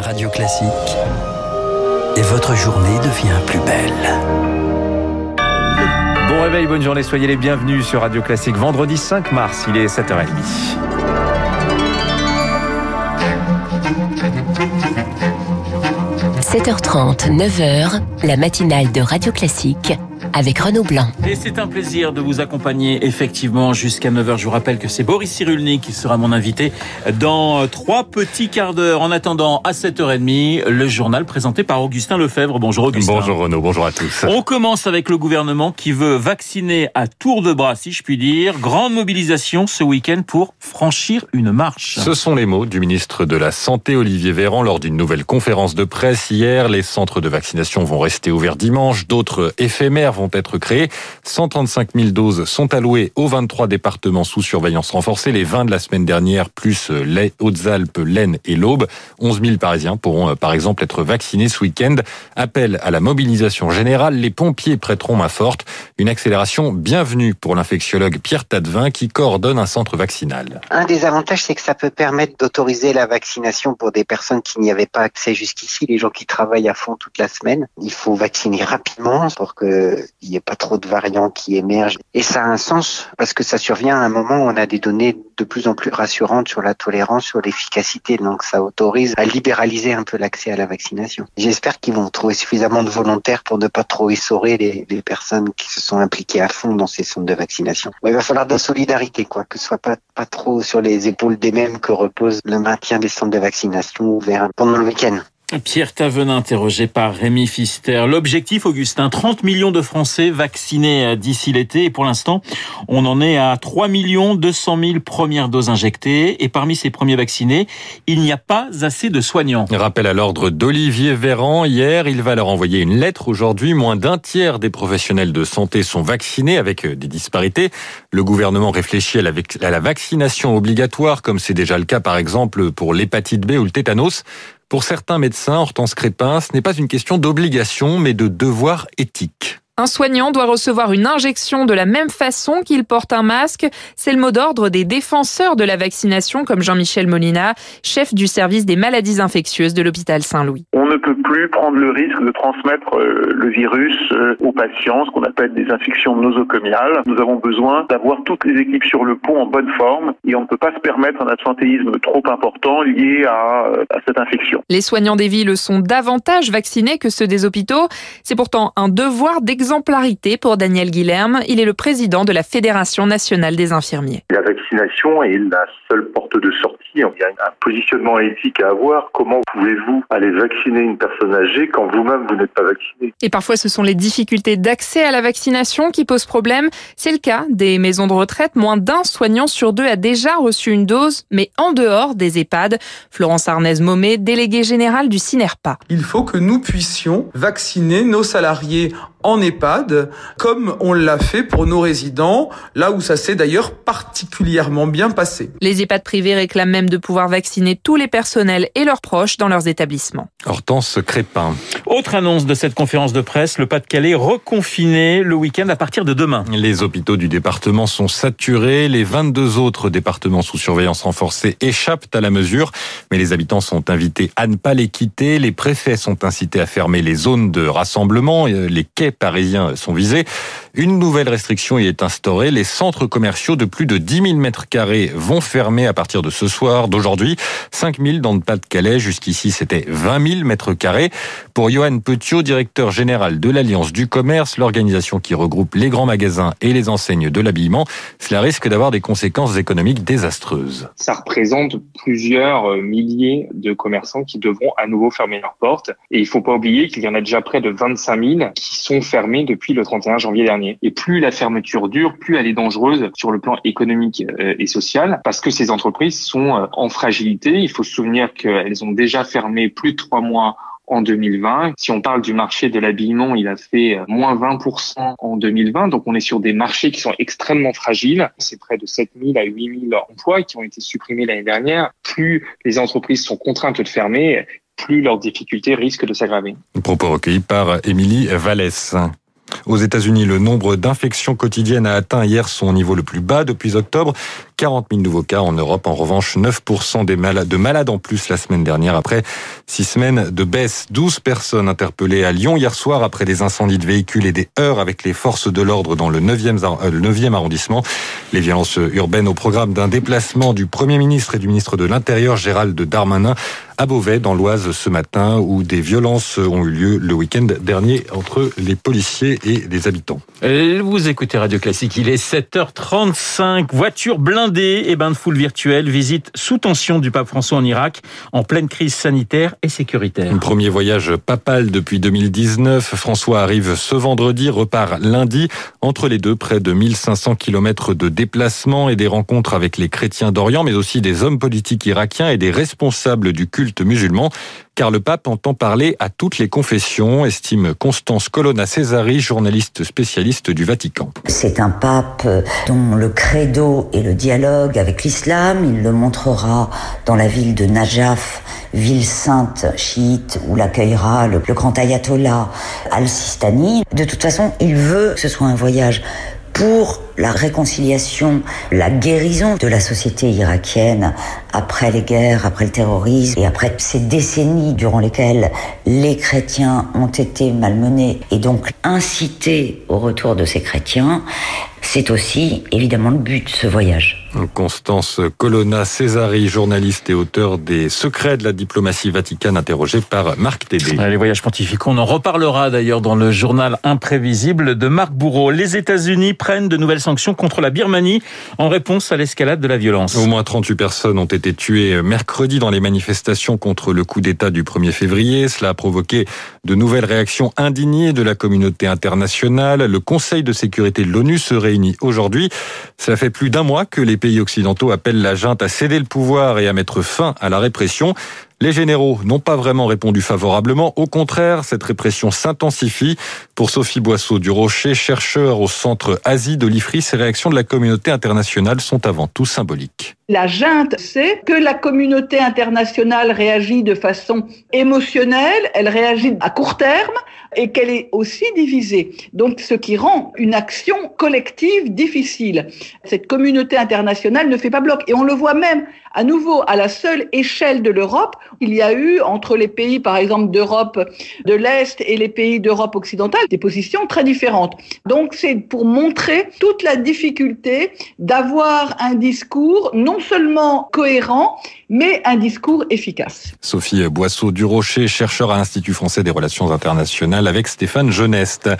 Radio Classique. Et votre journée devient plus belle. Bon réveil, bonne journée, soyez les bienvenus sur Radio Classique. Vendredi 5 mars, il est 7h30. – 7h30, 9h, la matinale de Radio Classique avec Renaud Blanc. Et c'est un plaisir de vous accompagner effectivement jusqu'à 9h. Je vous rappelle que c'est Boris Cyrulnik qui sera mon invité dans trois petits quarts d'heure. En attendant, à 7h30, le journal présenté par Augustin Lefebvre. Bonjour Augustin. Bonjour Renaud, bonjour à tous. On commence avec le gouvernement qui veut vacciner à tour de bras, si je puis dire. Grande mobilisation ce week-end pour franchir une marche. Ce sont les mots du ministre de la Santé, Olivier Véran, lors d'une nouvelle conférence de presse hier. Les centres de vaccination vont rester ouverts dimanche, d'autres éphémères vont être créés. 135 000 doses sont allouées aux 23 départements sous surveillance renforcée, les 20 de la semaine dernière, plus les Hautes-Alpes, l'Aisne et l'Aube. 11 000 Parisiens pourront euh, par exemple être vaccinés ce week-end. Appel à la mobilisation générale, les pompiers prêteront main forte. Une accélération bienvenue pour l'infectiologue Pierre Tadevin qui coordonne un centre vaccinal. Un des avantages, c'est que ça peut permettre d'autoriser la vaccination pour des personnes qui n'y avaient pas accès jusqu'ici, les gens qui travaillent à fond toute la semaine. Il faut vacciner rapidement pour que il n'y ait pas trop de variants qui émergent. Et ça a un sens parce que ça survient à un moment où on a des données de plus en plus rassurantes sur la tolérance, sur l'efficacité. Donc ça autorise à libéraliser un peu l'accès à la vaccination. J'espère qu'ils vont trouver suffisamment de volontaires pour ne pas trop essorer les, les, personnes qui se sont impliquées à fond dans ces centres de vaccination. il va falloir de la solidarité, quoi, que ce soit pas, pas trop sur les épaules des mêmes que repose le maintien des centres de vaccination ouverts pendant le week-end. Pierre Tavenin, interrogé par Rémi Fister. L'objectif, Augustin, 30 millions de Français vaccinés euh, d'ici l'été. Et pour l'instant, on en est à 3 200 000 premières doses injectées. Et parmi ces premiers vaccinés, il n'y a pas assez de soignants. Rappel à l'ordre d'Olivier Véran. Hier, il va leur envoyer une lettre. Aujourd'hui, moins d'un tiers des professionnels de santé sont vaccinés avec euh, des disparités. Le gouvernement réfléchit à la, à la vaccination obligatoire, comme c'est déjà le cas, par exemple, pour l'hépatite B ou le tétanos. Pour certains médecins, Hortense Crépin, ce n'est pas une question d'obligation, mais de devoir éthique. Un soignant doit recevoir une injection de la même façon qu'il porte un masque. C'est le mot d'ordre des défenseurs de la vaccination, comme Jean-Michel Molina, chef du service des maladies infectieuses de l'hôpital Saint-Louis. On ne peut plus prendre le risque de transmettre euh, le virus euh, aux patients, ce qu'on appelle des infections nosocomiales. Nous avons besoin d'avoir toutes les équipes sur le pont en bonne forme et on ne peut pas se permettre un absentéisme trop important lié à, euh, à cette infection. Les soignants des villes sont davantage vaccinés que ceux des hôpitaux. C'est pourtant un devoir d'exemple exemplarité pour Daniel Guilherme. Il est le président de la Fédération nationale des infirmiers. La vaccination est la seule porte de sortie. Il y a un positionnement éthique à avoir. Comment pouvez-vous aller vacciner une personne âgée quand vous-même vous n'êtes pas vacciné? Et parfois ce sont les difficultés d'accès à la vaccination qui posent problème. C'est le cas des maisons de retraite. Moins d'un soignant sur deux a déjà reçu une dose, mais en dehors des EHPAD. Florence Arnaise-Momé, déléguée générale du CINERPA. Il faut que nous puissions vacciner nos salariés en EHPAD, comme on l'a fait pour nos résidents, là où ça s'est d'ailleurs particulièrement bien passé. Les EHPAD privés réclament même de pouvoir vacciner tous les personnels et leurs proches dans leurs établissements. Hortense Crépin. Autre annonce de cette conférence de presse, le Pas-de-Calais reconfiné le week-end à partir de demain. Les hôpitaux du département sont saturés, les 22 autres départements sous surveillance renforcée échappent à la mesure, mais les habitants sont invités à ne pas les quitter, les préfets sont incités à fermer les zones de rassemblement, les quais parisiens sont visés. Une nouvelle restriction y est instaurée. Les centres commerciaux de plus de 10 000 mètres carrés vont fermer à partir de ce soir, d'aujourd'hui. 5 000 dans le Pas-de-Calais. Jusqu'ici, c'était 20 000 mètres carrés. Pour Johan Petiot, directeur général de l'Alliance du commerce, l'organisation qui regroupe les grands magasins et les enseignes de l'habillement, cela risque d'avoir des conséquences économiques désastreuses. Ça représente plusieurs euh, milliers de commerçants qui devront à nouveau fermer leurs portes. Et il ne faut pas oublier qu'il y en a déjà près de 25 000 qui sont fermés depuis le 31 janvier dernier. Et plus la fermeture dure, plus elle est dangereuse sur le plan économique euh, et social, parce que ces entreprises sont euh, en fragilité. Il faut se souvenir qu'elles ont déjà fermé plus de trois mois en 2020. Si on parle du marché de l'habillement, il a fait euh, moins 20% en 2020. Donc on est sur des marchés qui sont extrêmement fragiles. C'est près de 7000 à 8000 emplois qui ont été supprimés l'année dernière. Plus les entreprises sont contraintes de fermer, plus leurs difficultés risquent de s'aggraver. Propos recueillis par Émilie Vallès. Aux États-Unis, le nombre d'infections quotidiennes a atteint hier son niveau le plus bas depuis octobre. 40 000 nouveaux cas en Europe. En revanche, 9% des malades, de malades en plus la semaine dernière après six semaines de baisse. 12 personnes interpellées à Lyon hier soir après des incendies de véhicules et des heurts avec les forces de l'ordre dans le 9e, euh, le 9e arrondissement. Les violences urbaines au programme d'un déplacement du Premier ministre et du ministre de l'Intérieur, Gérald Darmanin, à Beauvais, dans l'Oise, ce matin, où des violences ont eu lieu le week-end dernier entre les policiers et les habitants. Vous écoutez Radio Classique, il est 7h35. Voiture blindée visite sous tension du pape François en Irak, en pleine crise sanitaire et sécuritaire. Premier voyage papal depuis 2019. François arrive ce vendredi, repart lundi. Entre les deux, près de 1500 kilomètres de déplacement et des rencontres avec les chrétiens d'Orient, mais aussi des hommes politiques irakiens et des responsables du culte musulman, car le pape entend parler à toutes les confessions, estime Constance Colonna Césari, journaliste spécialiste du Vatican. C'est un pape dont le credo est le dialogue avec l'islam. Il le montrera dans la ville de Najaf, ville sainte chiite, où l'accueillera le, le grand ayatollah al-Sistani. De toute façon, il veut que ce soit un voyage pour la réconciliation, la guérison de la société irakienne après les guerres, après le terrorisme et après ces décennies durant lesquelles les chrétiens ont été malmenés et donc inciter au retour de ces chrétiens, c'est aussi évidemment le but de ce voyage. Constance Colonna Césari, journaliste et auteur des Secrets de la diplomatie vaticane, interrogé par Marc Tédé. Les voyages pontificaux, on en reparlera d'ailleurs dans le journal imprévisible de Marc Bourreau. Les États-Unis prennent de nouvelles sanctions contre la Birmanie en réponse à l'escalade de la violence. Au moins 38 personnes ont été tuées mercredi dans les manifestations contre le coup d'État du 1er février. Cela a provoqué de nouvelles réactions indignées de la communauté internationale. Le Conseil de sécurité de l'ONU se aujourd'hui. Cela fait plus d'un mois que les pays occidentaux appellent la junte à céder le pouvoir et à mettre fin à la répression. Les généraux n'ont pas vraiment répondu favorablement. Au contraire, cette répression s'intensifie. Pour Sophie Boisseau du Rocher, chercheur au centre Asie de l'IFRI, ces réactions de la communauté internationale sont avant tout symboliques. La junte sait que la communauté internationale réagit de façon émotionnelle, elle réagit à court terme et qu'elle est aussi divisée. Donc, ce qui rend une action collective difficile. Cette communauté internationale ne fait pas bloc. Et on le voit même à nouveau à la seule échelle de l'Europe. Il y a eu entre les pays, par exemple, d'Europe de l'Est et les pays d'Europe occidentale, des positions très différentes. Donc, c'est pour montrer toute la difficulté d'avoir un discours non seulement cohérent, mais un discours efficace. Sophie Boisseau du Rocher, chercheur à l'Institut français des relations internationales avec Stéphane Geneste.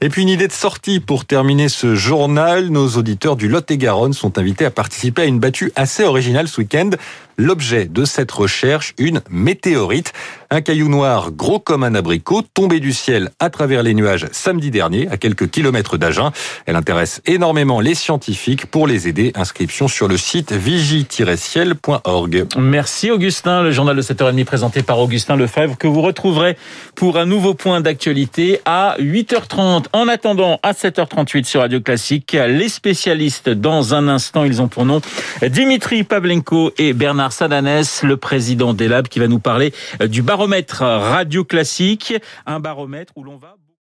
Et puis une idée de sortie pour terminer ce journal. Nos auditeurs du Lot-et-Garonne sont invités à participer à une battue assez originale ce week-end. L'objet de cette recherche, une météorite, un caillou noir gros comme un abricot, tombé du ciel à travers les nuages samedi dernier, à quelques kilomètres d'Agen. Elle intéresse énormément les scientifiques pour les aider. Inscription sur le site vigie-ciel.org. Merci Augustin, le journal de 7h30 présenté par Augustin Lefebvre que vous retrouverez pour un nouveau point d'actualité à 8h30. En attendant, à 7h38 sur Radio Classique, les spécialistes dans un instant, ils ont pour nom Dimitri Pavlenko et Bernard Sadanès, le président d'ELAB qui va nous parler du baromètre Radio Classique, un baromètre où l'on va